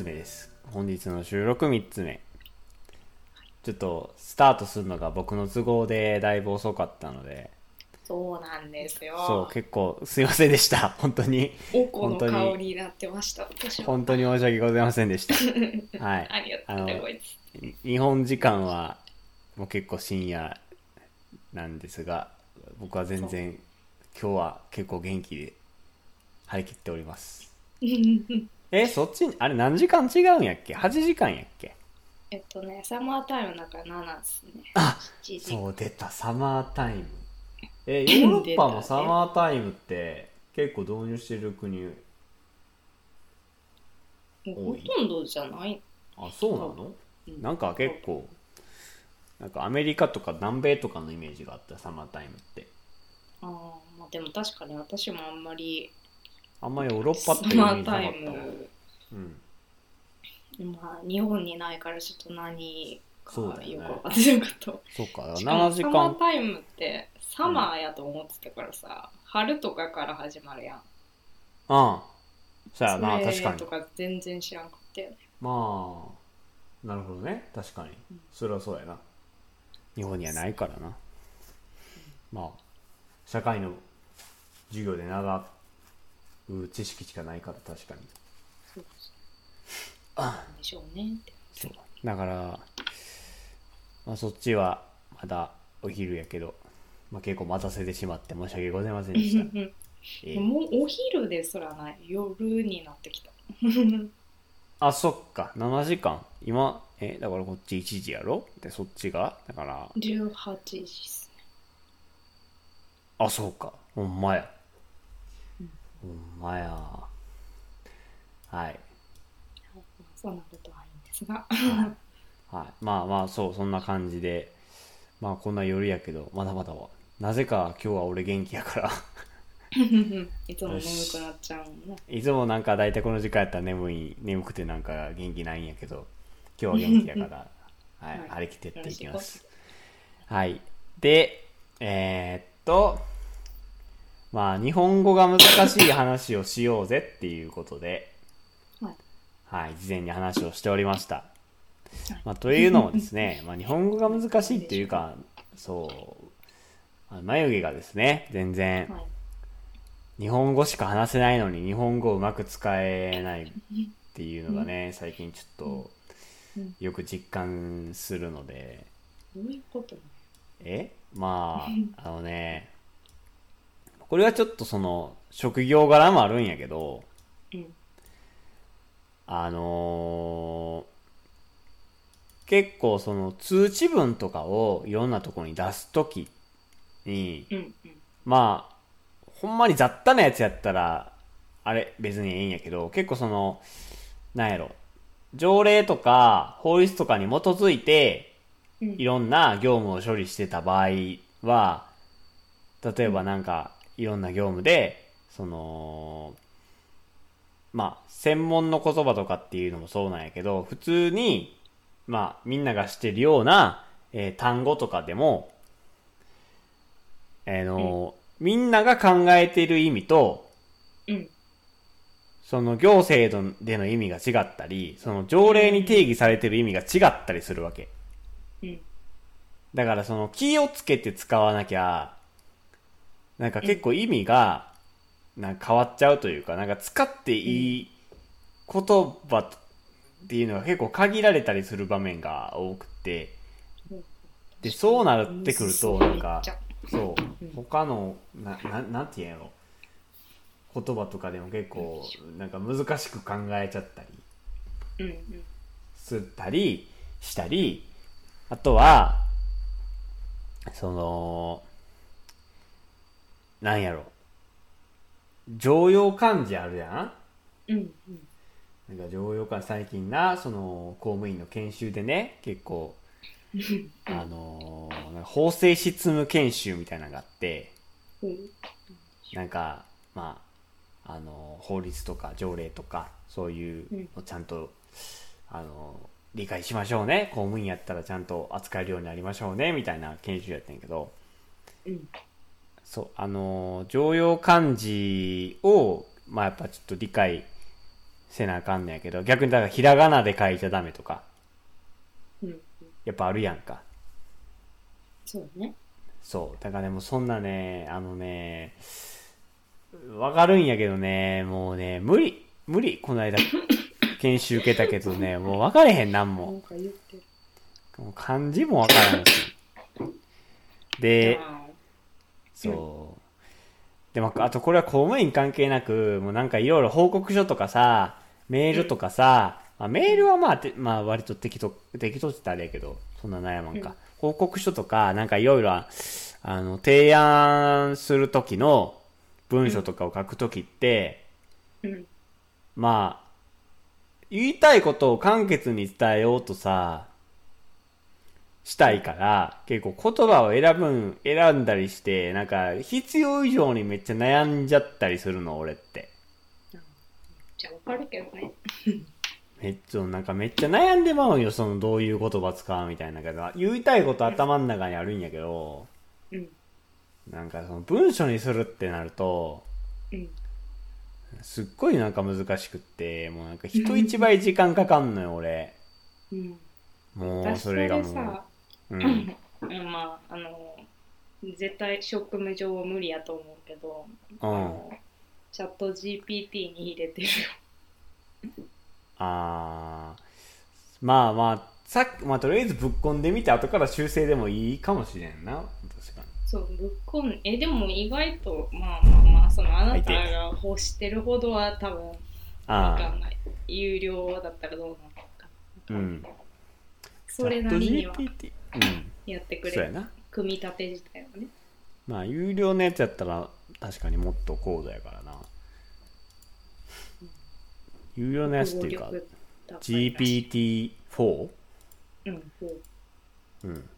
つ目です。本日の収録3つ目。ちょっとスタートするのが僕の都合でだいぶ遅かったので。そうなんですよ。そう結構すいませんでした。本当に。おこの本当に。香りになってました。本当に申し訳ございませんでした。はい。ありがとうございます。日本時間はもう結構深夜なんですが僕は全然今日は結構元気で張り切っております えそっちあれ何時間違うんやっけ？8時間やっけ？えっとね、サマータイムの中7ですね。あ7時。そう出た。サマータイム。え ヨーロッパもサマータイムって結構導入してる国ほとんどじゃない？あそうなの？うん。なんか結構なんかアメリカとか南米とかのイメージがあったサマータイムって。あーまあでも確かに私もあんまりあんまりヨーロッパサっていうなかった。うん。まあ日本にないからちょっと何かよくわかってなかった。そっ か。しかも7時サマー間タイムってサマーやと思ってたからさ、春とかから始まるやん。うんそうやな確かに。とか全然知らんかったよね。まあなるほどね。確かに。うん。それはそうやな。日本にはないからな。まあ社会の授業で習う知識しかないから確かに。そうでしょうねって。そう。だから、まあ、そっちはまだお昼やけど、まあ、結構待たせてしまって申し訳ございませんでした、えーもうお昼ですらない夜になってきた。あそっか。7時間。今えだからこっち1時やろ？でそっちが？だから。18時っすね。あそうか。ほんまや、うんほんまや。はい。そうなるとはいいんですが。はい、まあまあそうそんな感じで。まあこんな夜やけどまだまだは。なぜか今日は俺元気やから。いつも眠くなっちゃうもんね。いつもなんか大体この時間やったら眠い眠くてなんか元気ないんやけど今日は元気やから はい、はい。張り切ってっていきます。はい。でえーっとまあ日本語が難しい話をしようぜっていうことではい。はい事前に話をしておりました。はい。まあ、というのもですね、まあ、日本語が難しいっていうかそう眉毛がですね全然はい。日本語しか話せないのに日本語をうまく使えないっていうのがね最近ちょっとうんよく実感するので。どういうこと？ねえ？まああのねこれはちょっとその職業柄もあるんやけどうん。あのー結構その通知文とかをいろんなところに出すときにうんうん。まあほんまに雑多なやつやったらあれ別にええんやけど結構そのなんやろ条例とか法律とかに基づいてうん。いろんな業務を処理してた場合は例えばなんかいろんな業務でそのまあ専門の言葉とかっていうのもそうなんやけど普通にまあみんなが知ってるような、えー単語とかでもあのみんなが考えている意味とうん。その行政での意味が違ったりその条例に定義されている意味が違ったりするわけ。うん。だからその気をつけて使わなきゃ、なんか結構意味が、なんか変わっちゃうというか、なんか使っていい言葉っていうのが結構限られたりする場面が多くて、で、そうなってくると、なんか、そう、他の、な、ななんて言うんやろ。言葉とかでも結構、なんか難しく考えちゃったりすったりしたり、あとは、その、なんやろ。常用漢字あるやうんうんんなんか常用漢字最近な、その、公務員の研修でね、結構、あのー法制執務研修みたいなのがあって、うんなんか、まあ、あのー法律とか条例とか、そういうのちゃんと、あのー理解しましょうね。公務員やったらちゃんと扱えるようになりましょうね。みたいな研修やったんやけど、うんそう、あのー常用漢字を、まあやっぱちょっと理解せなあかんねやけど、逆にだからひらがなで書いちゃダメとか、うん。やっぱあるやんか。そうね。そう。だからでもそんなね、あのね、わかるんやけどね、もうね、無理。無理。この間、研修受けたけどね、もう分かれへん、なんなも。もう漢字も分からんし。で、あそう。でも、あとこれは公務員関係なく、もうなんかいろいろ報告書とかさ、メールとかさ、まあ、メールはまあ、てまあ割と適当、適当って言ったらあれやけど、そんな悩まんか。うん報告書とか、なんかいろいろ、あの、提案するときの文書とかを書くときって。まあ、言いたいことを簡潔に伝えようとさ、したいから、結構言葉を選ぶん、選んだりして、なんか必要以上にめっちゃ悩んじゃったりするの、俺って。じゃあわかるけどね。めっちゃ、なんかめっちゃ悩んでまうんよ、そのどういう言葉使うみたいなけど、言いたいこと頭の中にあるんやけど、うん。なんかその文章にするってなると、うん。すっごいなんか難しくって、もうなんか人一倍時間かかんのよ、俺。うん。もう私それがもさ、う。うん。う んまあ、あの、絶対職務上は無理やと思うけど、うんチャット GPT に入れてるよ。あーまあまあ、さっき、まあとりあえずぶっ込んでみて、後から修正でもいいかもしれんな。確かに。そう、ぶっこん、え、でも意外と、まあまあまあ、そのあなたが欲してるほどは多分、わあかんない。有料だったらどうなのか。あ、うん。それなりには。やってくれる。そうやな。組み立て自体はね。まあ、有料のやつやったら、確かにもっと高度やからな。有料のやつっていうか能、力高いらしい GPT-4? うん、そううん。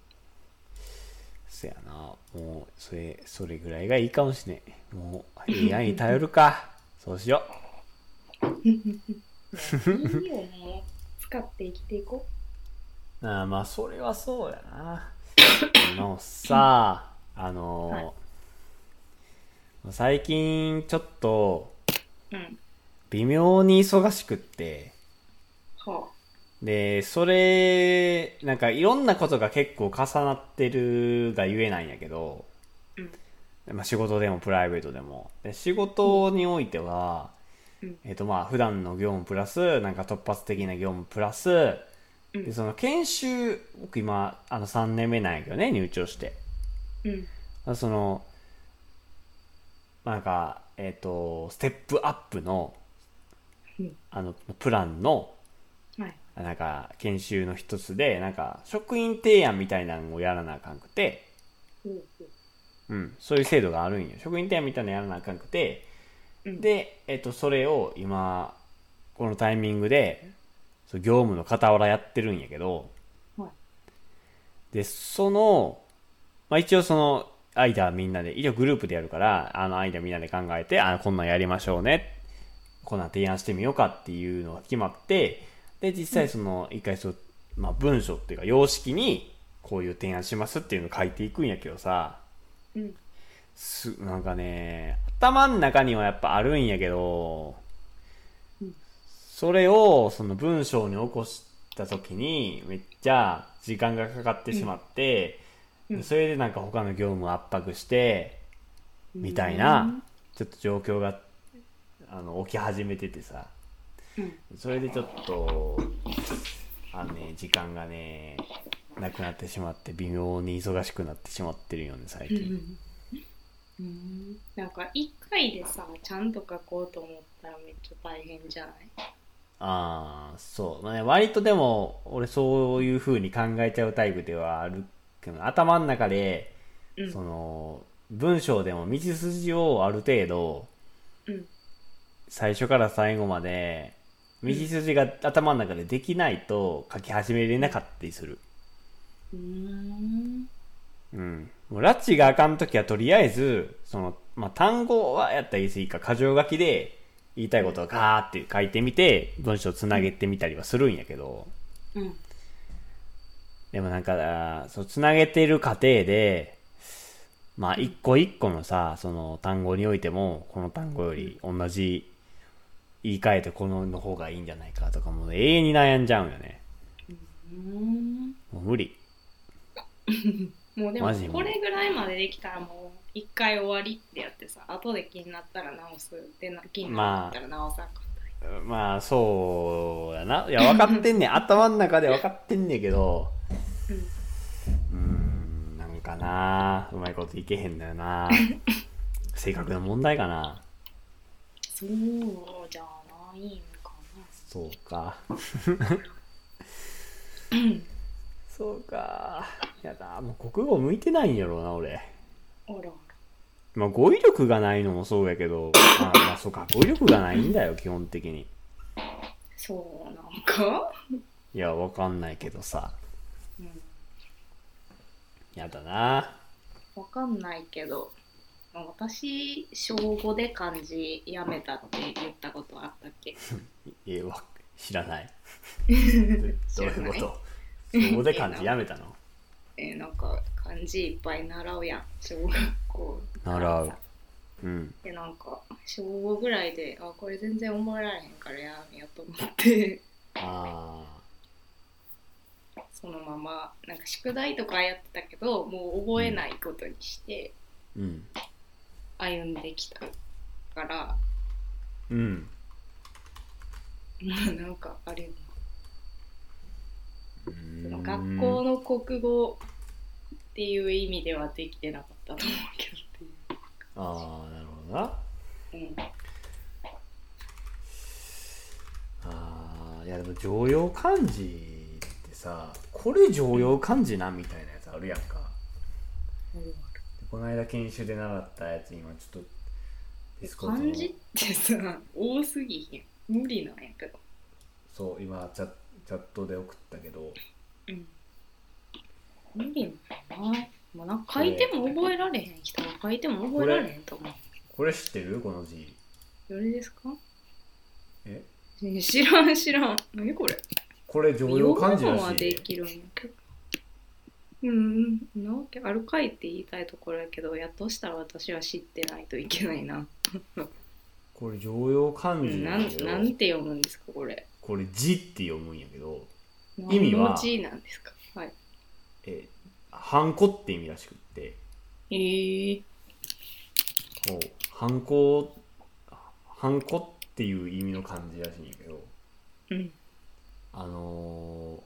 そやな。もう、それ、それぐらいがいいかもしれん。もう、AI に頼るか。そうしよいいよ、もう。使って生きていこう。ああ、まあ、それはそうやな。あのさ、あのーはい最近ちょっと、う。うん。微妙に忙しくって、はで、それ、なんかいろんなことが結構重なってるがゆえなんやけど、うん。まあ、仕事でもプライベートでも。で仕事においては、うんえっ、とまあ普段の業務プラス、なんか突発的な業務プラス、うんで、その研修、僕今、あの3年目なんやけどね、入庁して。うん。その、なんか、えっ、と、ステップアップの、うんあの、プランの、はい。なんか、研修の一つで、なんか、職員提案みたいなのをやらなあかんくて、ほうほううん、そういう制度があるんよ。職員提案みたいなのやらなあかんくて、うんで、えっと、それを今、このタイミングで、そう業務の傍らやってるんやけど、はいで、その、まあ一応その、間みんなで、一応グループでやるから、あの間みんなで考えて、あこんなんやりましょうね。こんなん提案してみようかっていうのが決まって、で、実際その、一回そう、まあ文章っていうか、様式に、こういう提案しますっていうのを書いていくんやけどさ、うん。す、なんかね、頭の中にはやっぱあるんやけど、うんそれをその文章に起こした時にめっちゃ時間がかかってしまって、うんでそれでなんか他の業務を圧迫して、みたいな、ちょっと状況が、あの、起き始めててさ、うん。それでちょっと、あのね、時間がね、なくなってしまって、微妙に忙しくなってしまってるよね、最うん。近。うん。なんか一回でさ、ちゃんと書こうと思ったらめっちゃ大変じゃない？ああ、そう。まあね、割とでも、俺そういう風に考えちゃうタイプではあるけど、頭の中で、うんその、文章でも道筋をある程度、うん。最初から最後まで、道筋が頭の中でできないと書き始めれなかったりする。うーん。うん。もう、ラッチがあかんときはとりあえず、その、まあ、単語はやったらいいか、箇条書きで言いたいことをガーって書いてみて、文章をつなげてみたりはするんやけど、うん。でもなんか、そう、つなげてる過程で、まあ、一個一個のさ、その単語においても、この単語より同じ言い換えてこのの方がいいんじゃないかとかもう永遠に悩んじゃうんよね。うん。もう無理。もうでもこれぐらいまでできたらもう一回終わりってやってさ後で気になったら直す。でな気になったら直さんかったり、まあそうやな。いや分かってんねん。頭の中で分かってんねんけど。うーんなんかな。うまいこといけへんだよな。性格の問題かな。そうじゃないんかそうか。そうか。やだ。もう国語向いてないんやろうな俺なあらあら。まあ語彙力がないのもそうやけどまあ、まあそうか語彙力がないんだよ基本的に。そうなんか、いやわかんないけどさ。うん、やだな。わかんないけど私小5で漢字やめたって言ったことあったっけ？えーわ知らない。知どういいうこと？そこで漢字やめたの？えーなんか漢字いっぱい習うやん小学校。習う。さうん。でなんか小5ぐらいであこれ全然覚えられへんからやめようと思って。あそのままなんか宿題とかやってたけどもう覚えないことにして歩んできたから。うん。まあなんかあれうーん。学校の国語っていう意味ではできてなかったと思うけどああなるほどな。うん。あーいやでも常用漢字ってさこれ常用漢字なみたいなやつあるやんか。この間研修で習ったやつ今ちょっとディスコ漢字ってさ多すぎひん。無理なんやけど。そう今チャチャットで送ったけど。うん無理なんやなまあ、なんか書いても覚えられへん人は書いても覚えられへんと思う。これ知ってる？この字。どれですか？え？え知らん知らん。何これ？これ常用漢字ら読むのはで。きるんやけどうん。なわけあるかいって言いたいところやけどやっとしたら私は知ってないといけないな、これ常用漢字ななんんだけど。なんて読むんですかこれ。これ字って読むんやけど。意味は何の字なんですか？はいえハンコって意味らしくって。えー、ハンコハンコっていう意味の漢字らしいんやけど。うん。あの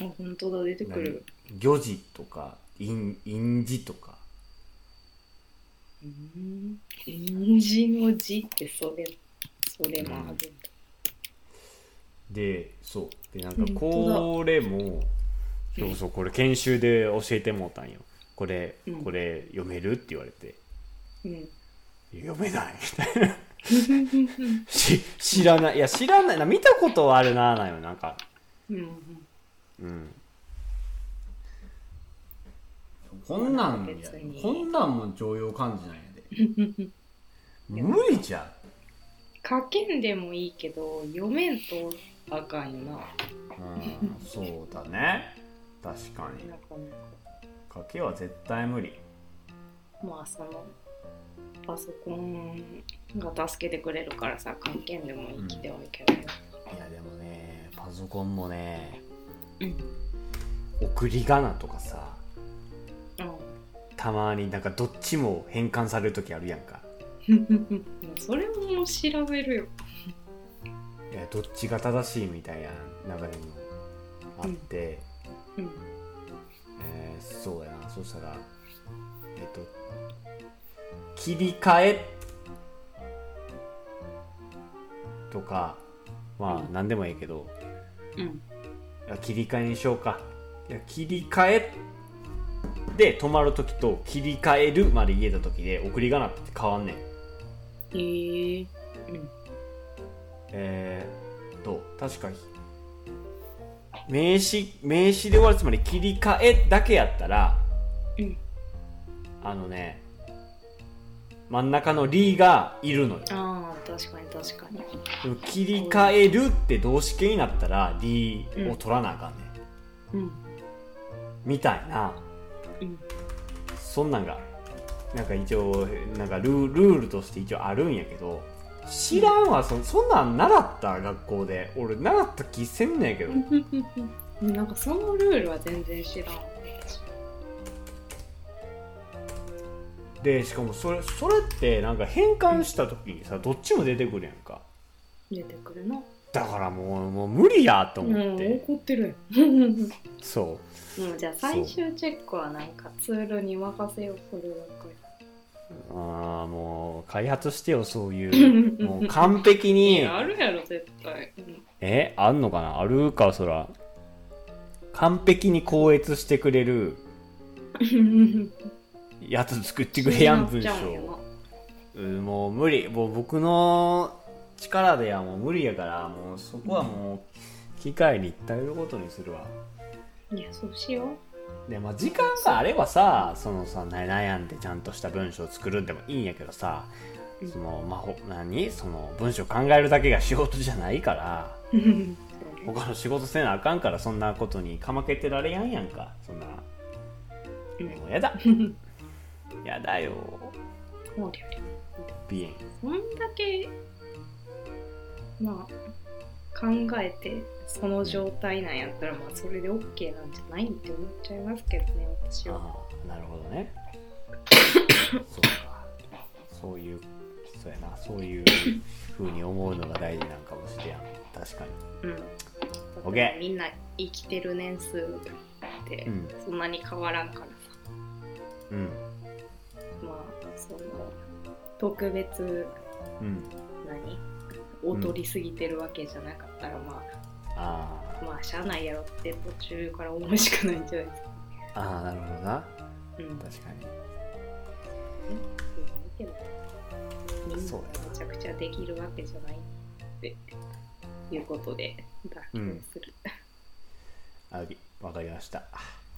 あ本当だ出てくる。ー、魚字とか印印字とか。うん。印字の字ってそれそれもあるんだ、でそう。でなんかこれもうんそうそうこれ研修で教えてもうたんよ。これうん。これ読めるって言われて。うん。読めない？みたいなし知らない。いや知らない。な見たことはあるなーなんよ。なんか。うん。うん。こん。なんやこんなんも常用漢字なんやで無理じゃん書けんでもいいけど読めんとあかんよなうん。そうだね確かに。なかなか書けは絶対無理。まあそのパソコンが助けてくれるからさ書けんでも生きてはいけない。よ、いやでもねパソコンもねうん。送り仮名とかさうん。たまになんかどっちも変換される時あるやんか。も うそれも調べるよ。いやどっちが正しいみたいな中でもあって、うんえーそうやな。そしたらえっと切り替え？とかまあうん。何でもいいけど、うん。切り替えにしようか。いや切り替えで止まる時と切り替えるまで言えた時で送り仮名って変わんねん。えー、えー、っと確か名詞名詞で終わるつまり切り替えだけやったらうん。あのね真ん中の「り」がいるのよ。ああ確かに確かに。でも切り替えるって動詞形になったら「り」を取らなあかんね、ん、うん。みたいな。うん。そんなんがなんか一応なんかルールールとして一応あるんやけど知らんわそそんなん習った学校で。俺習った気せんねんけど。なんかそのルールは全然知らん。でしかもそれそれってなんか変換した時にさどっちも出てくるやんか。出てくるな。だからもうもう無理やとうん思って、怒ってるそう。んじゃあ最終チェックはなんかツールに任せようそれだうああもう開発してよそういう。け もう完璧いにやあるやろ絶対、うん。えあんのかな？あるかそら。完璧に校閲してくれる やつ作ってくれやん文章。もう無理。もう僕の力ではもう無理やからもうそこはもう機械に頼ることにするわ。いやそうしよでまあ時間があればさそのさな悩んでちゃんとした文章を作るんでもいいんやけどさうんそのまあほ何？その文章考えるだけが仕事じゃないから他の仕事せなあかんからそんなことにかまけてられやんやんか。そんなうん。もうやだ。やだよ。そんだけまあ考えてその状態なんやったらまあそれで OK なんじゃないって思っちゃいますけどね私は。ああなるほどね。そうか。そういうそうやな。そういうふうに思うのが大事なんかもしれん。確かうん。オッケー。みんな生きてる年数ってそんなに変わらんからさ、うん。まあその特別うん。何？劣りすぎてるわけじゃなかったら、まああまあしゃあないやろって途中から思うしかないんじゃないですか。あああなるほどな。うん。確かに。けどみん。なそうめちゃくちゃできるわけじゃないっていうことで妥協する、ありわかりました。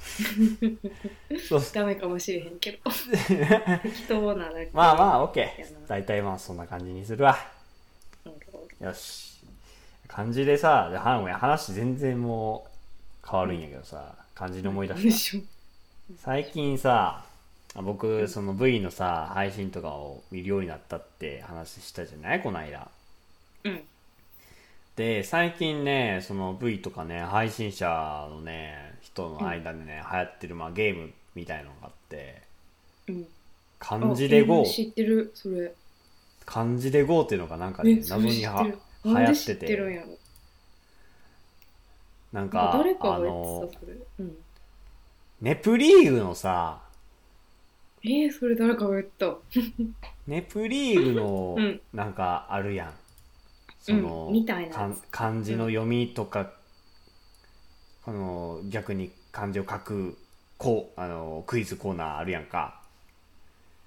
そう。ダメかもしれへんけど。適当なだけ。まあまあ OK 大体まあそんな感じにするわ。うんよし漢字でさでは話全然もう変わるんやけどさ漢字で思い出した。でしょ最近さ僕その V のさ配信とかを見るようになったって話したじゃない？この間。うん。で最近ねその V とかね配信者のね人の間でね、流行ってる、まあ、ゲームみたいのがあってうん。漢字で GO あ知ってる？それ。漢字で GO っていうのがなんかね謎には流行ってて。てるんなんか誰かあが言のってたそれ。うん。ネプリーグのさえー、それ誰かが言った。ネプリーグのうん。なんかあるやん、その、うんみたいな漢字の読みとか、あの逆に漢字を書くこうあのクイズコーナーあるやんか、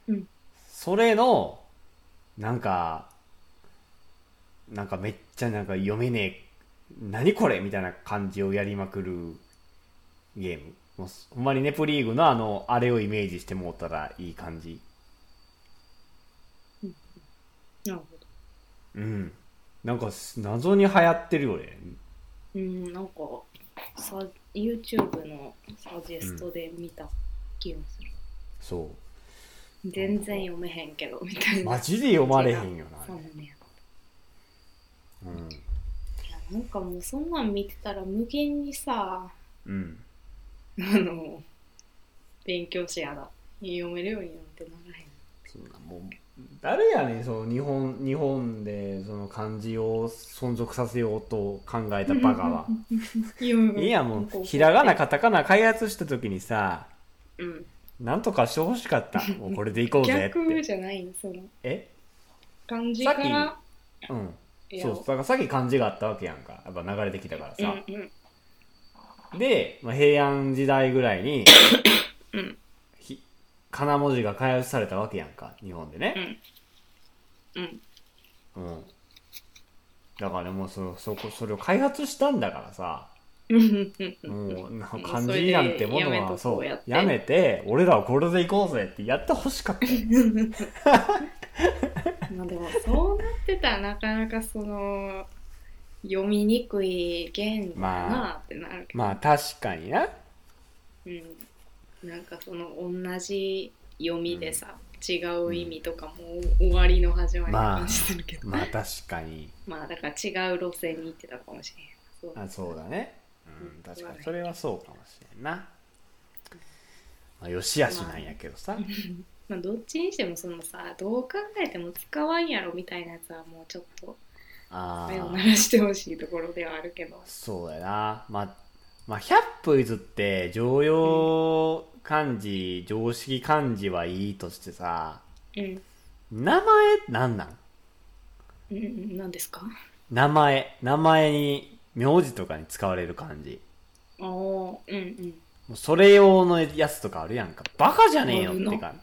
うん。それのなんかなんかめっちゃなんか読めねえ。何これみたいな感じをやりまくるゲーム。もうほんまにネプリーグのあのあれをイメージしてもうたらいい感じ。なるほうん。なんか謎に流行ってるよね。どうんなんかさ YouTube のサジェストで見た気がする、そ全然読めへんけどみたいうな。マジで読まれへんよなサムネうん。いやなんかもうそんなん見てたら無限にさうん。あの勉強しやだ読めるようになんてならへん。そんなもう誰やねんその日本日本でその漢字を存続させようと考えたバカは。いいやもうひらがなカタカナ開発した時にさうん。なんとかしてほしかった。もうこれでいこうぜっ逆てじゃないのその。え？漢字からうん。いやそうだからさっき漢字があったわけやんか。やっぱ流れてきたからさ、うんうん。で、まあ、平安時代ぐらいに、うん。ひ仮名文字が開発されたわけやんか。日本でね、うん。うん。だからねもうそそこそれを開発したんだからさ。うんうんもう漢字なんてものはそう。やめて。俺らはこれでいこうぜってやってほしかった。よ まあでもそうなってたらなかなかその読みにくい言語だなってなるけど、まあ確かにな。うん、なんかその同じ読みでさ、違う意味とかも終わりの始まりな感じするけど、まあ確かに。まあだから違う路線に行ってたかもしれん。そう。あそうだね。うんうん。確かに。それはそうかもしれんな。まあよしあしなんやけどさ。ま あどっちにしてもそのさどう考えても使わんやろみたいなやつはもうちょっとあ目を鳴あらしてほしいところではあるけど。そうやな。まあまあ100歩譲って常用漢字常識漢字はいいとしてさうん。名前なんなん？うんうん何ですか？名前。名前に名字とかに使われる漢字。ああうんうん。それ用のやつとかあるやんか。バカじゃねえよってあるか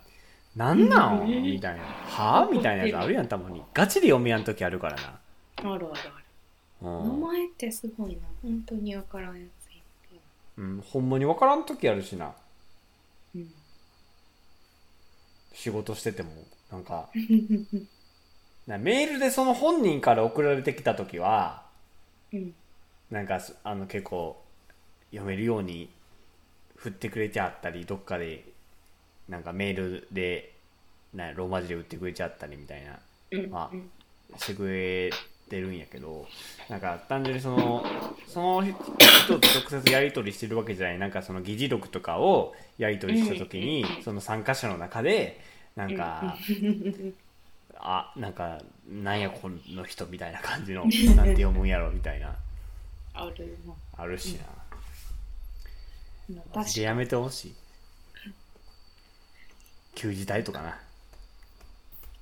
なんなん？うん。みたいな。は？あみたいなやつあるやんたまに。ガチで読みやん時あるからな。あるあるある。う名ん、前ってすごいな。本当に分からんやついるうん、ほんまに分からん時あるしな。うん。仕事しててもなんか。なメールでその本人から送られてきた時はうん。なんかすあの結構読めるように振ってくれちゃったりどっかでなんかメールでなローマ字で打ってくれちゃったりみたいなうん。まあうんしてくれてるんやけどなんか単純にそのその人と直接やり取りしてるわけじゃないなんかその議事録とかをやり取りした時にうん。その参加者の中でなんかあなんかなんやこの人みたいな感じの なんて読むんやろみたいな。あるしな。まあ確かに。マジでやめてほしい旧字体とかな。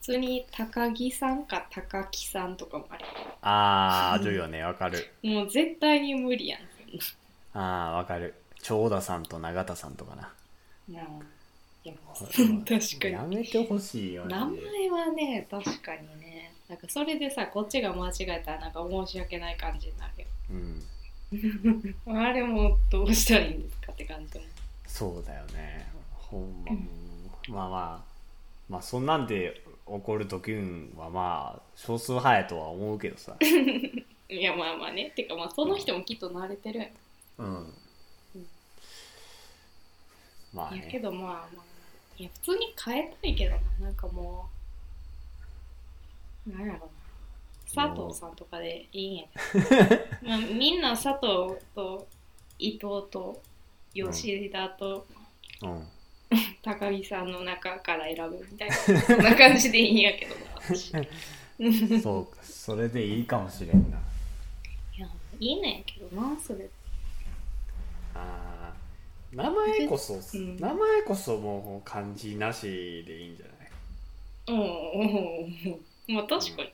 普通に高木さんか高木さんとかもある。あーあるよねわかる。もう絶対に無理やんあーわかる。長田さんと永田さんとかな。ななあいや確かに。やめてほしいよ名マジで前はね確かにね。なんかそれでさこっちが間違えたらなんか申し訳ない感じになるよ。うん。あれもどうしたらいいんですかって感じもそうだよね。ほんま、まあまあまあそんなんで起こる時はまあ少数派やとは思うけどさ。いやまあまあね。てかまあその人もきっと慣れてる。やん。うん。まあいやけねどまあまあいや普通に変えたいけどな。なんかもうなんやろな。佐藤さんとかでいいんやけどまあみんな佐藤と伊藤と吉田とうん 高木さんの中から選ぶみたいな。そんな感じでいいんやけどな そうかそれでいいかもしれんな。やいいねんけどなそれ。あー名前こそ、うん。名前こそもう漢字なしでいいんじゃない？おおまあ確かに、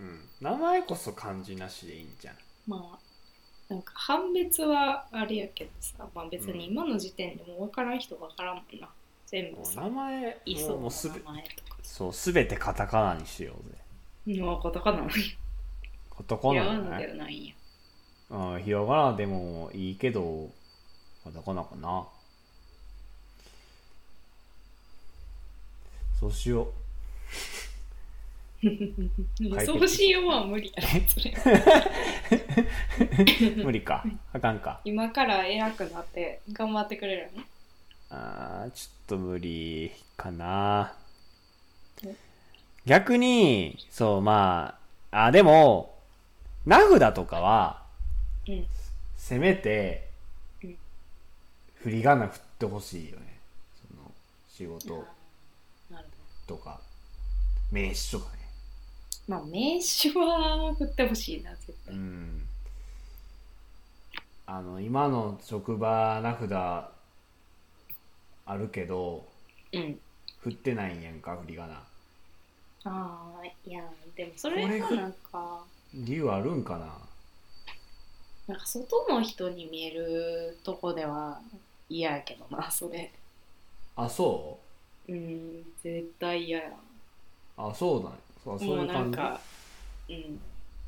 うん。名前こそ漢字なしでいいんじゃんまあなんか判別はあれやけどさ、まあ、別に今の時点でも分からん人分からんもんな。全部さもう名前いそうももうすべ名前とか。そうすべてカタカナにしようぜ。のカタカナなんやカタカナではないんや。うんひらがなでもいいけどカタカナかな。そうしようしようは無理やろ それ。う 無理か。あかんか。今から偉くなって頑張ってくれるの？あーちょっと無理かな。え？逆にそうまああでも名札とかはうん。せめてうん。振り仮名振ってほしいよね。その仕事とか名刺とかねまあ名刺は振ってほしいな絶う対ん。あの今の職場名札あるけどうん。振ってないんやんか振り仮名。ああいやでもそれはなんか理由あるんかな？なんか外の人に見えるとこでは嫌やけどなそれ。あそう？ん絶対嫌や。うあそうだねそうそうもいうう感じなんかうん。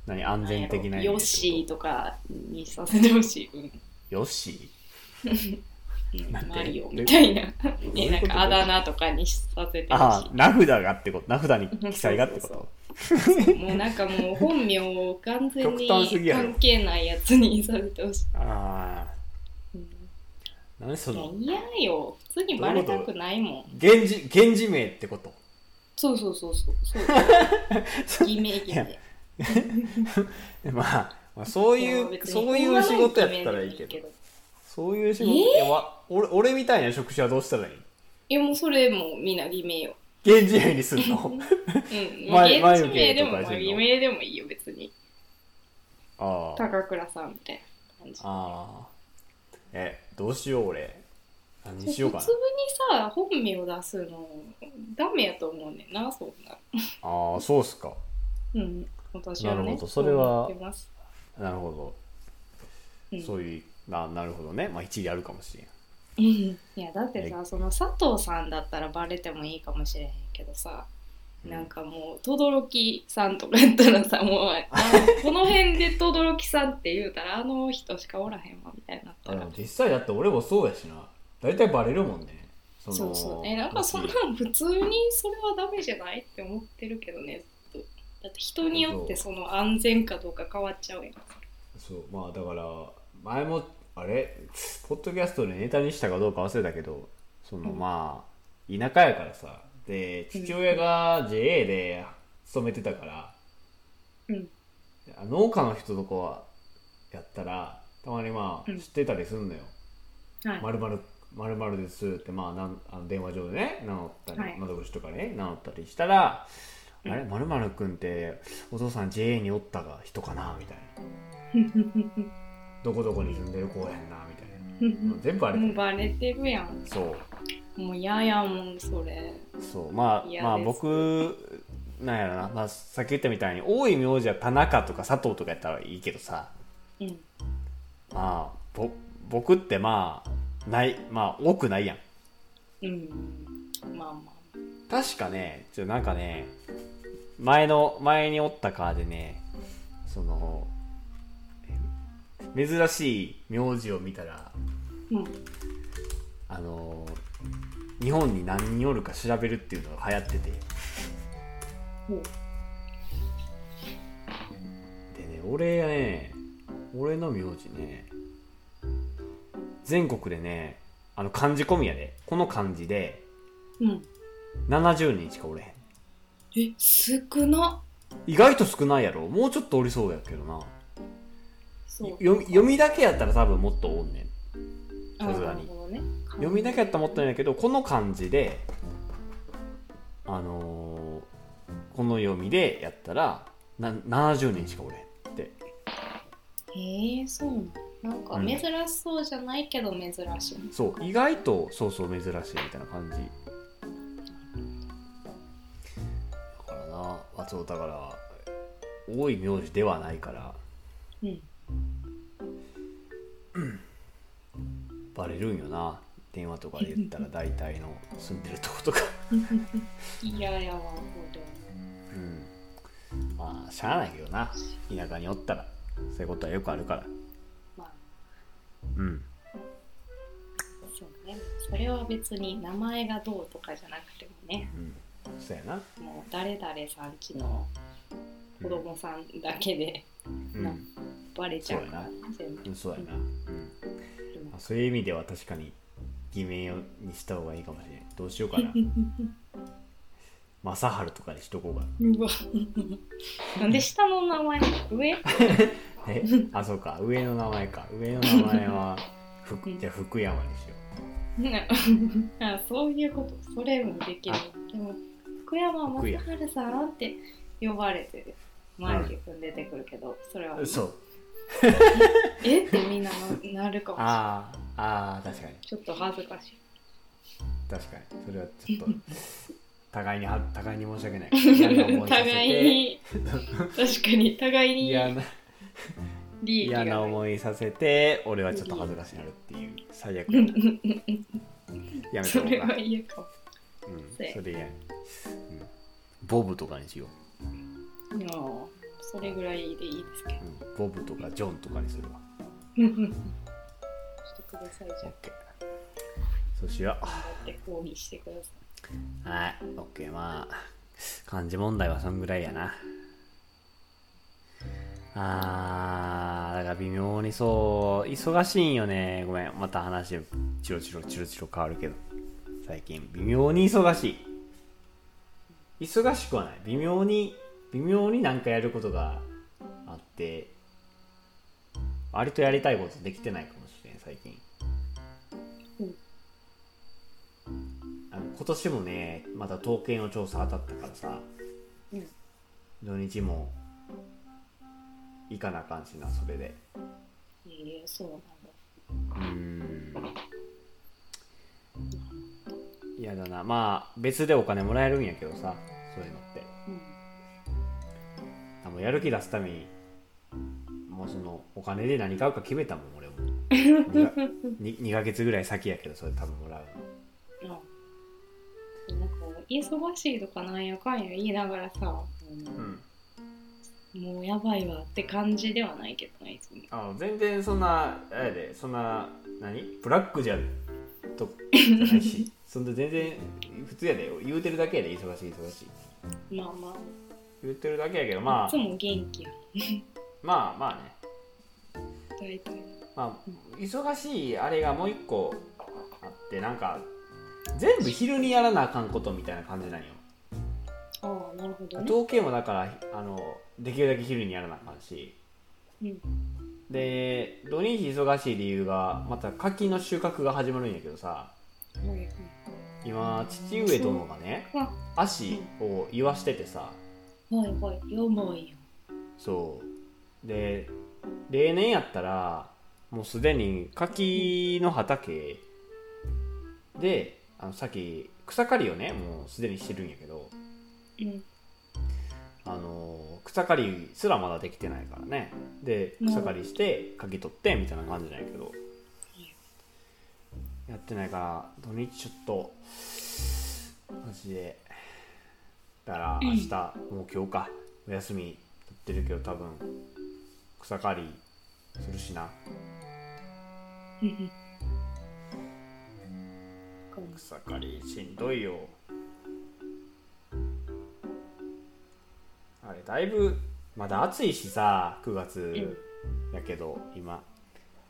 何安全的なヨッシーとかにさせてほしい、うん。ヨッシうん なんて？マリオ。みたいな。えなんかあだ名とかにさせてほし名札がってこと名札に記載がってこと？いもうなんかもう本名を完全に関係ないやつにさせてほしい、ああうん。何そのいや嫌よ。普通にバレたくないもん。源氏源氏名ってこと？そうそうそうそう。そう。偽名偽名まあ、まあ、そういうそういう仕事やったらいいけど。ど。そういう仕事、えー？俺俺みたいな職種はどうしたらいい？いやもうそれもみんな偽名よ。源氏名にするの？うん。前現地名でも偽名でもいいよ別に。ああ高倉さんみたいな感じ。ああえどうしよう俺何にしようかな。普通にさ本名を出すのダメやと思うねんなそんな。ああそうっすか。うん私はね。なるほど。それはなるほど、うん。そういうななるほどね。まあ一理あるかもしれん。う んいやだってさその佐藤さんだったらバレてもいいかもしれへんけどさ、うん。なんかもう轟さんとかやったらさもうあ この辺で轟さんって言うたらあの人しかおらへんわみたいになったら。実際だって俺もそうやしな大体バレるもんね。そのそうそう。えなんかそんなん普通にそれはダメじゃないって思ってるけどね。ずっとだって人によってその安全かどうか変わっちゃうやん。そう。まあだから前もあれ？ポッドキャストでネタにしたかどうか忘れたけどその、うん。まあ田舎やからさ。で父親が JA で勤めてたから、うん。農家の人とかはやったらたまにまあうん。知ってたりすんのよ。はい、「まるまるまるまるです」ってまあなんあの電話上でね名乗ったり、はい。窓口とかね名乗ったりしたら「うん。あれ？まるまるくんってお父さん JA におったが人かな?」みたいな「どこどこに住んでる子やんな」みたいな。全部あれもうバレてるやん。そう。もう嫌やもんそれ。そう。まあまあ僕なんやろな、まあ、さっき言ったみたいに多い名字は田中とか佐藤とかやったらいいけどさ。うん。まあぼ僕ってまあないまあ多くないやん。うん。まあま確かねちょなんかね前の前におったカーでねそのえ珍しい名字を見たらあうん。あの日本に何人おるか調べるっていうのが流行ってて。ほう。でね俺ね俺の名字ね全国でねあの漢字込みやで。この漢字でうん。70人しかおれへん。え少な意外と少ないやろ。もうちょっとおりそうやけどな。そう。読み読みだけやったら多分もっとおんねん。さすがに。ね。読みだけやったらもっとないけどこの漢字であのーこの読みでやったらな70人しかおれへんって。へえそうなのなんかうん。珍しそうじゃないけど珍しい、そう意外とそうそう珍しいみたいな感じ。だからなあそうだから多い名字ではないから。うん。バレるんよな。電話とかで言ったら大体の住んでるとことか。いやいやわこれうん。まあしゃあないけどな。田舎におったらそういうことはよくあるから別に名前がどうとかじゃなくてもね。うんそうやな。もう誰々さんちの子供さんだけでなうん。バレちゃうからね全部。うんそうやな。うん。まあそういう意味では確かに偽名にした方がいいかもしれないどうしようかな。正治とかにしとこうかな。なんで下の名前上？え？あそうか。上の名前か。上の名前は福 じゃあ福山にしよ あそういうこと。それもできる。でも福山雅治さんって呼ばれてる。マイケ君出てくるけど、それは。うそうえ？ってみんなななるかもしれない。あーあー確かに。ちょっと恥ずかしい。確かに。それはちょっと 互いには互いに申し訳ない。互いに。確かに互いに。嫌な利益が嫌な思いさせて俺はちょっと恥ずかしくなるっていう最悪やな。や めそれは嫌かも。うんそれ嫌や、うん、ボブとかにしよいやーそれぐらいでいいですけど。う、うん、ボブとかジョンとかにするわ。してください。じゃあ。OK そうしよう。頑張って抗議してください。はい、オッケー、まあ、漢字問題はそんぐらいやな。あー、だから微妙にそう忙しいんよね。ごめんまた話チロチロチロチロ変わるけど。最近微妙に忙しい。忙しくはない。微妙に微妙になんかやることがあって割とやりたいことできてないかもしれん最近。うんあの今年もねまた統計の調査当たったからさうん。土日も行かなあかんしなそれで。ええそうなんだ。うーん。嫌だな。まあ別でお金もらえるんやけどさそういうのって。うん。やる気出すためにもうそのお金で何買うか決めたもん俺も。2, 2ヶ月ぐらい先やけどそれ多分もらうの。うん。なんか忙しいとかなんやかんや言いながらさ、うんもうやばいわって感じではないけどねいつも。あ全然そんなあれやでそんな何？ブラックじゃとじゃないしそんな全然普通やで。言うてるだけやで忙しい忙しい。まあまあ、言ってるだけやけどまあ。いつも元気や。まあまあね。大体。まあ忙しいあれがもう一個あってなんか全部昼にやらなあかんことみたいな感じなんよああなるほどね。統計もだからあのできるだけ昼にやらなあかんし。うん。で土日忙しい理由がまた柿の収穫が始まるんやけどさ。はいはい今父上殿がねあ足を言わしててさ。はいはいやばいよそう。で例年やったらもうすでに柿の畑であのさっき草刈りをねもうすでにしてるんやけどうん。あの草刈りすらまだできてないからね。でうん。草刈りして柿取ってみたいな感じなんやけど。やってないから土日ちょっとマジで。だから明日、もう今日か。お休み取ってるけど多分草刈りするしな。うんうん。草刈りしんどいよあれだいぶまだ暑いしさ9月やけど今。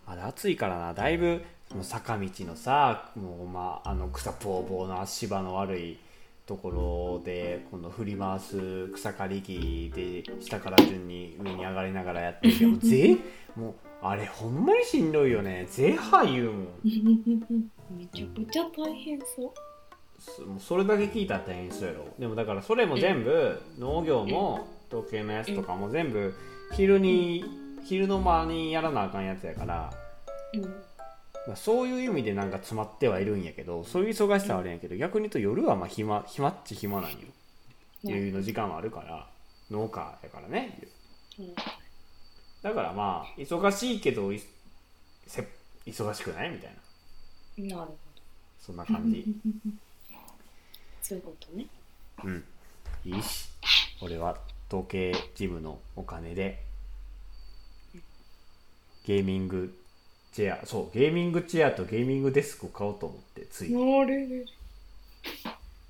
まだ暑いからなだいぶその坂道のさもうまああの草ぽうぼうの足場の悪いところで今度振り回す草刈り機で下から順に上に上がりながらやってるけどもうぜもうあれほんまにしんどいよね。ぜは言うも。ん めちゃくちゃ大変そうそれだけ聞いたら大変そうやろ。でもだからそれも全部農業も統計のやつとかも全部昼に昼の間にやらなあかんやつやからうん。まあそういう意味でなんか詰まってはいるんやけどそういう忙しさはあるんやけど逆に言うと夜はまあ暇暇っち暇なんよ。余裕の時間はあるから農家やからね。うん。だからまあ忙しいけどいせ忙しくないみたいな。なるほど。そんな感じ そういうことね。うん。いいし。俺は統計ジムのお金でゲーミングチェアそうゲーミングチェアとゲーミングデスクを買おうと思ってつい。なるほ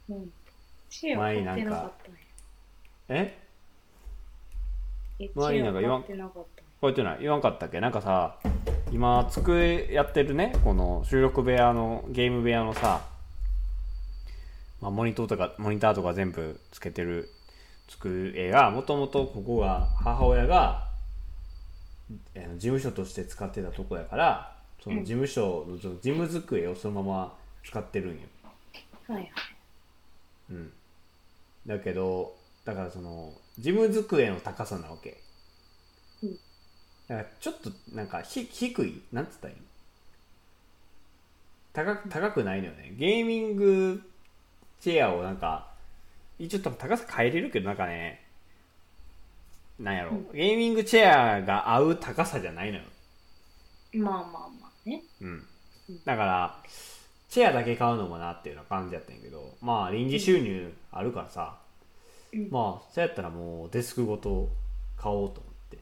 ど。うん。シェア買ってなかったんやえ？え前になんか言わん？シェア買ってなかったんやこうやってない。言わんかったっけ？なんかさ今机やってるね？この収録部屋のゲーム部屋のさ、まあ、モニターとかモニターとか全部つけてる机がもともとここが母親がえー事務所として使ってたとこやからその事務所のその事務机をそのまま使ってるんよ、はいはい。うん、だけどだからその事務机の高さなわけ、うん。だからちょっとなんかひ低い？なんつったらいい？の高く高くないのよね。ゲーミングチェアをなんか一応多分高さ変えれるけどなんかねなんやろ、うん。ゲーミングチェアが合う高さじゃないのよ。まあまあまあね。うん、だからチェアだけ買うのもなっていうような感じやったんやけどまあ臨時収入あるからさ、うん。まあそうやったらもうデスクごと買おうと思って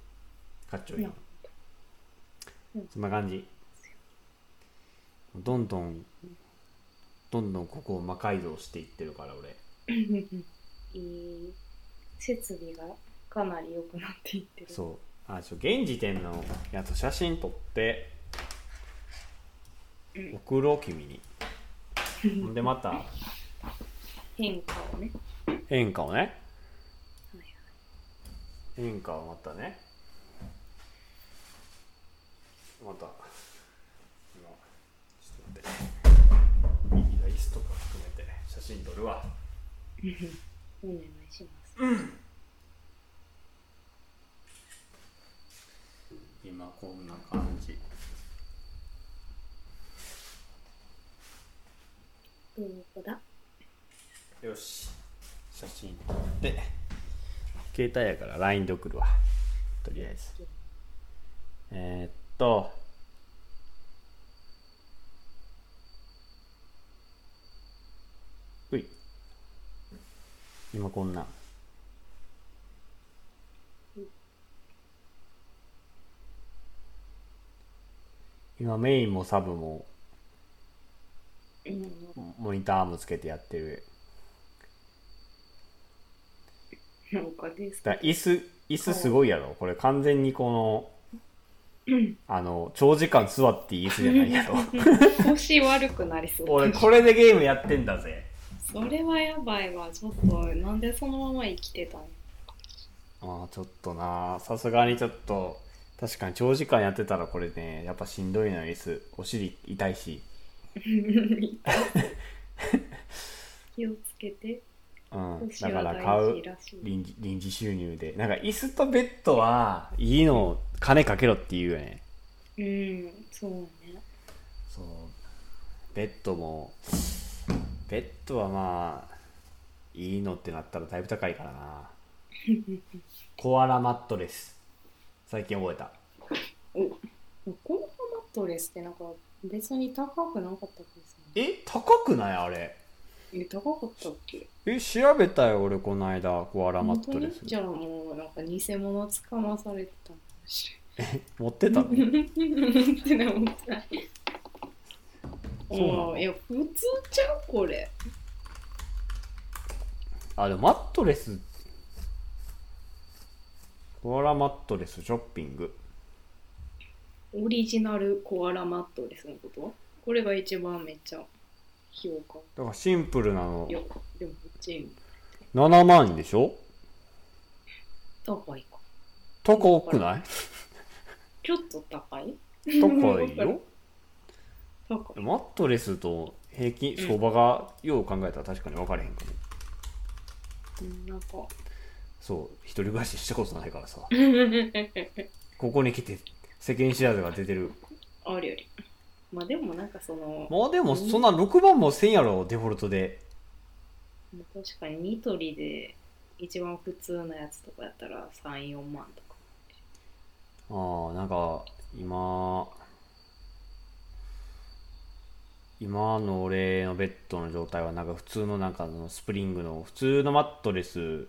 買っちゃうよ、うん。そんな感じ。どんどんどんどんここを魔改造していってるから俺。いい設備がかなり良くなっていってる。そう。あちょ現時点のやつ写真撮って。うん。送ろう君に。ほんでまた。変化をね。変化をね。はい。変化をまたね。またお願いします。今こんな感じ。どこだ？よし。写真撮って。携帯やから LINE で送るわ。とりあえず。えー、っと今こんなん。今メインもサブもうん。モニターもつけてやってる。なんかです。だ椅子椅子すごいやろ。これ完全にこのあの長時間座っていい椅子じゃないやろ。腰悪くなりそう。俺これでゲームやってんだぜそれはやばいわ。ちょっと、なんでそのまま生きてたんやああちょっとな。さすがにちょっと確かに長時間やってたらこれねやっぱしんどいのよ椅子。お尻痛いし。気をつけて。うん。腰だからは買う。臨時臨時収入で。なんか椅子とベッドはいいの金かけろって言うよね。うん、そうね。そう。ベッドもベッドはまあいいのってなったらだいぶ高いからな。コアラマットレス。最近覚えた。おこのマットレスってなんか別に高くなかったですね。え？高くないあれ？え、高かったっけ？え調べたよ俺この間コアラマットレス。じゃあもうなんか偽物つかまされてたのかもし持ってたの？れない。ってな思った。そういや、普通ちゃう？これ。あでもマットレス。コアラマットレスショッピング。オリジナルコアラマットレスのこと？これが一番めっちゃ評価。だからシンプルなの。いや、でもめっちゃいい。7万円でしょ？高いか。高くない？ちょっと高い？高いよ マットレスと平均相場がよう考えたら確かに分かれへんかもうんなんか。そう一人暮らししたことないからさ ここに来て世間知らずが出てるあるより。まあでもなんかその、まあでもそんな6万もせんやろデフォルトで確かにニトリで一番普通なやつとかやったら3、4万とか。ああなんか今今の俺のベッドの状態はなんか普通のなんかあのスプリングの普通のマットレス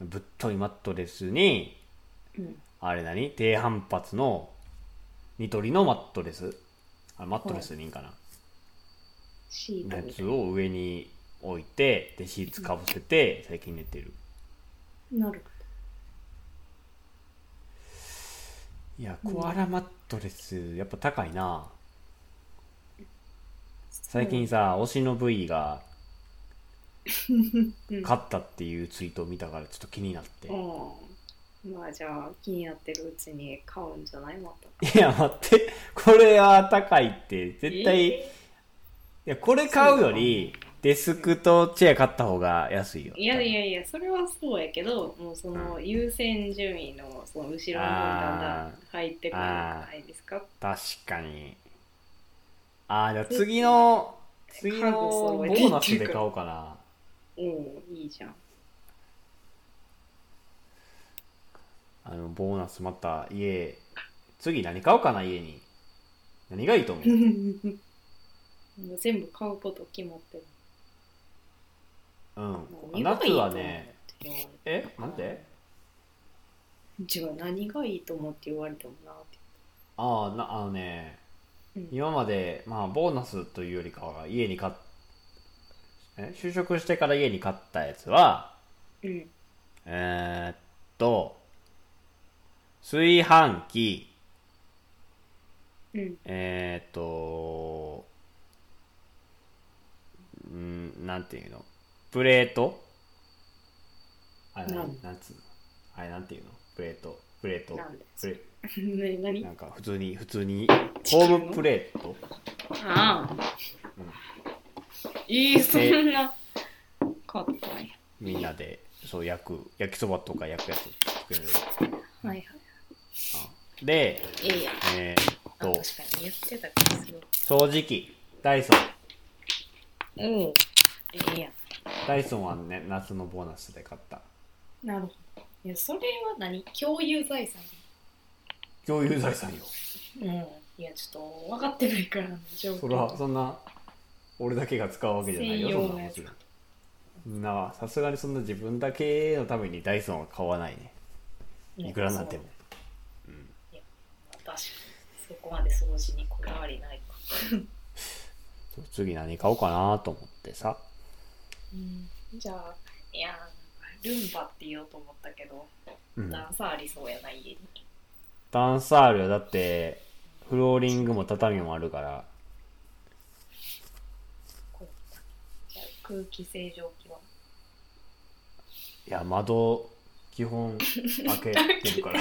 ぶっといマットレスにうん。あれ何？低反発のニトリのマットレス？あマットレスでいいんかな、シーのや。つを上に置いてでシーツかぶせて最近寝てる。なるいやコアラマットレスやっぱ高いな最近さ推しの部位がうん。勝ったっていうツイートを見たからちょっと気になって、うん。まあじゃあ気になってるうちに買うんじゃない？また。いや待って。これは高いって。絶対、いえやこれ買うよりデスクとチェア買った方が安いよ。ーいやいやいや、それはそうやけど、もうその優先順位のその後ろの方にだんだん入ってくるんじゃないですか。確かにああじゃあ次の次のボーナスで買おうかな。おおいいじゃん。あのボーナスまた家。次何買おうかな家に。何がいいと思う？もう全部買うこと決まってる。うん。夏はね。え？なんで違う、何がいいと思って言われてもなって。ああなあのねうん今までまあボーナスというよりかは家に買っえ就職してから家に買ったやつはうん。えー、っと炊飯器うん。えー、っとんなんていうの？プレート？あれなんつうの？あれなんていうの？プレート？プレート？プレね、何？なんか普通に普通にホームプレート？ああ。ええそんな。かったんや。みんなでそう焼く焼きそばとか焼くやつ作れるはいはい。でええやん。えー、っあ、と確かに言ってた気がする。掃除機ダイソンおお。ええやん。ダイソンはね夏のボーナスで買ったなるほど。いや、それは何？共有財産共有財産ようん。いや、ちょっと分かってないから、状況それはそんな俺だけが使うわけじゃないよそんなもちろんみんなはさすがにそんな自分だけのためにダイソンは買わないねいくらなんでも確かに。そこまで掃除にこだわりないか。そう次何買おうかなと思ってさうん。じゃあ、いや、ルンバって言おうと思ったけど、うん段差ありそうやな、家に。ダンサールはだってフローリングも畳もあるから。空気清浄機はいや窓基本 開けてるから。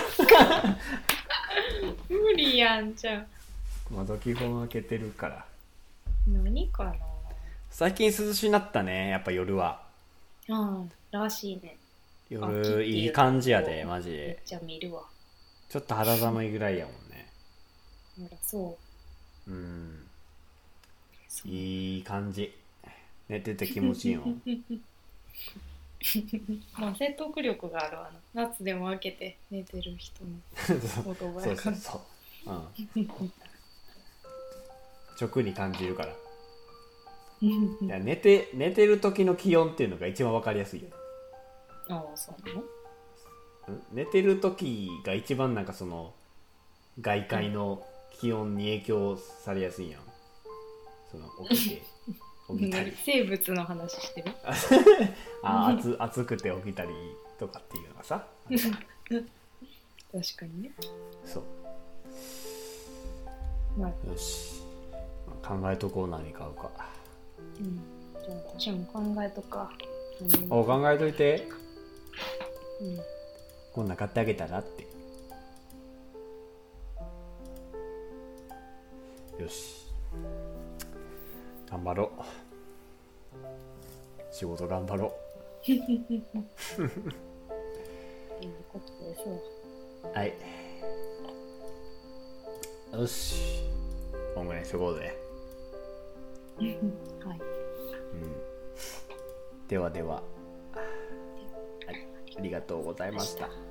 無理やんじゃん。窓基本開けてるから。何かな。最近涼しになったねやっぱ夜は。ああ、らしいね。夜いういい感じやでマジめっでちゃ見るわ。ちょっと肌寒いぐらいやもんね。なんかそう。うん。いい感じ。寝てて気持ちいいよ まあ説得力があるわな。夏でも開けて寝てる人の 言葉やから。そうそうそう、うん、直に感じるから。いや寝て寝てる時の気温っていうのが一番わかりやすいよ。ああ、そうなの？うん寝てる時が一番なんかその外界の気温に影響されやすいやん。その起きて 起きたり。生物の話してる？あ暑暑くて起きたりとかっていうのがさ。確かにね。そう。まあ、よし。考えとこう何買うか。うん。じゃあ私も考えとか。お考えといて。うん。こんなん買ってあげたらって。よし。頑張ろう。仕事頑張ろいいことですわ。う。はい。よし。こんぐらいにしとこうぜ。はい。うん。ではでは。はい。ありがとうございました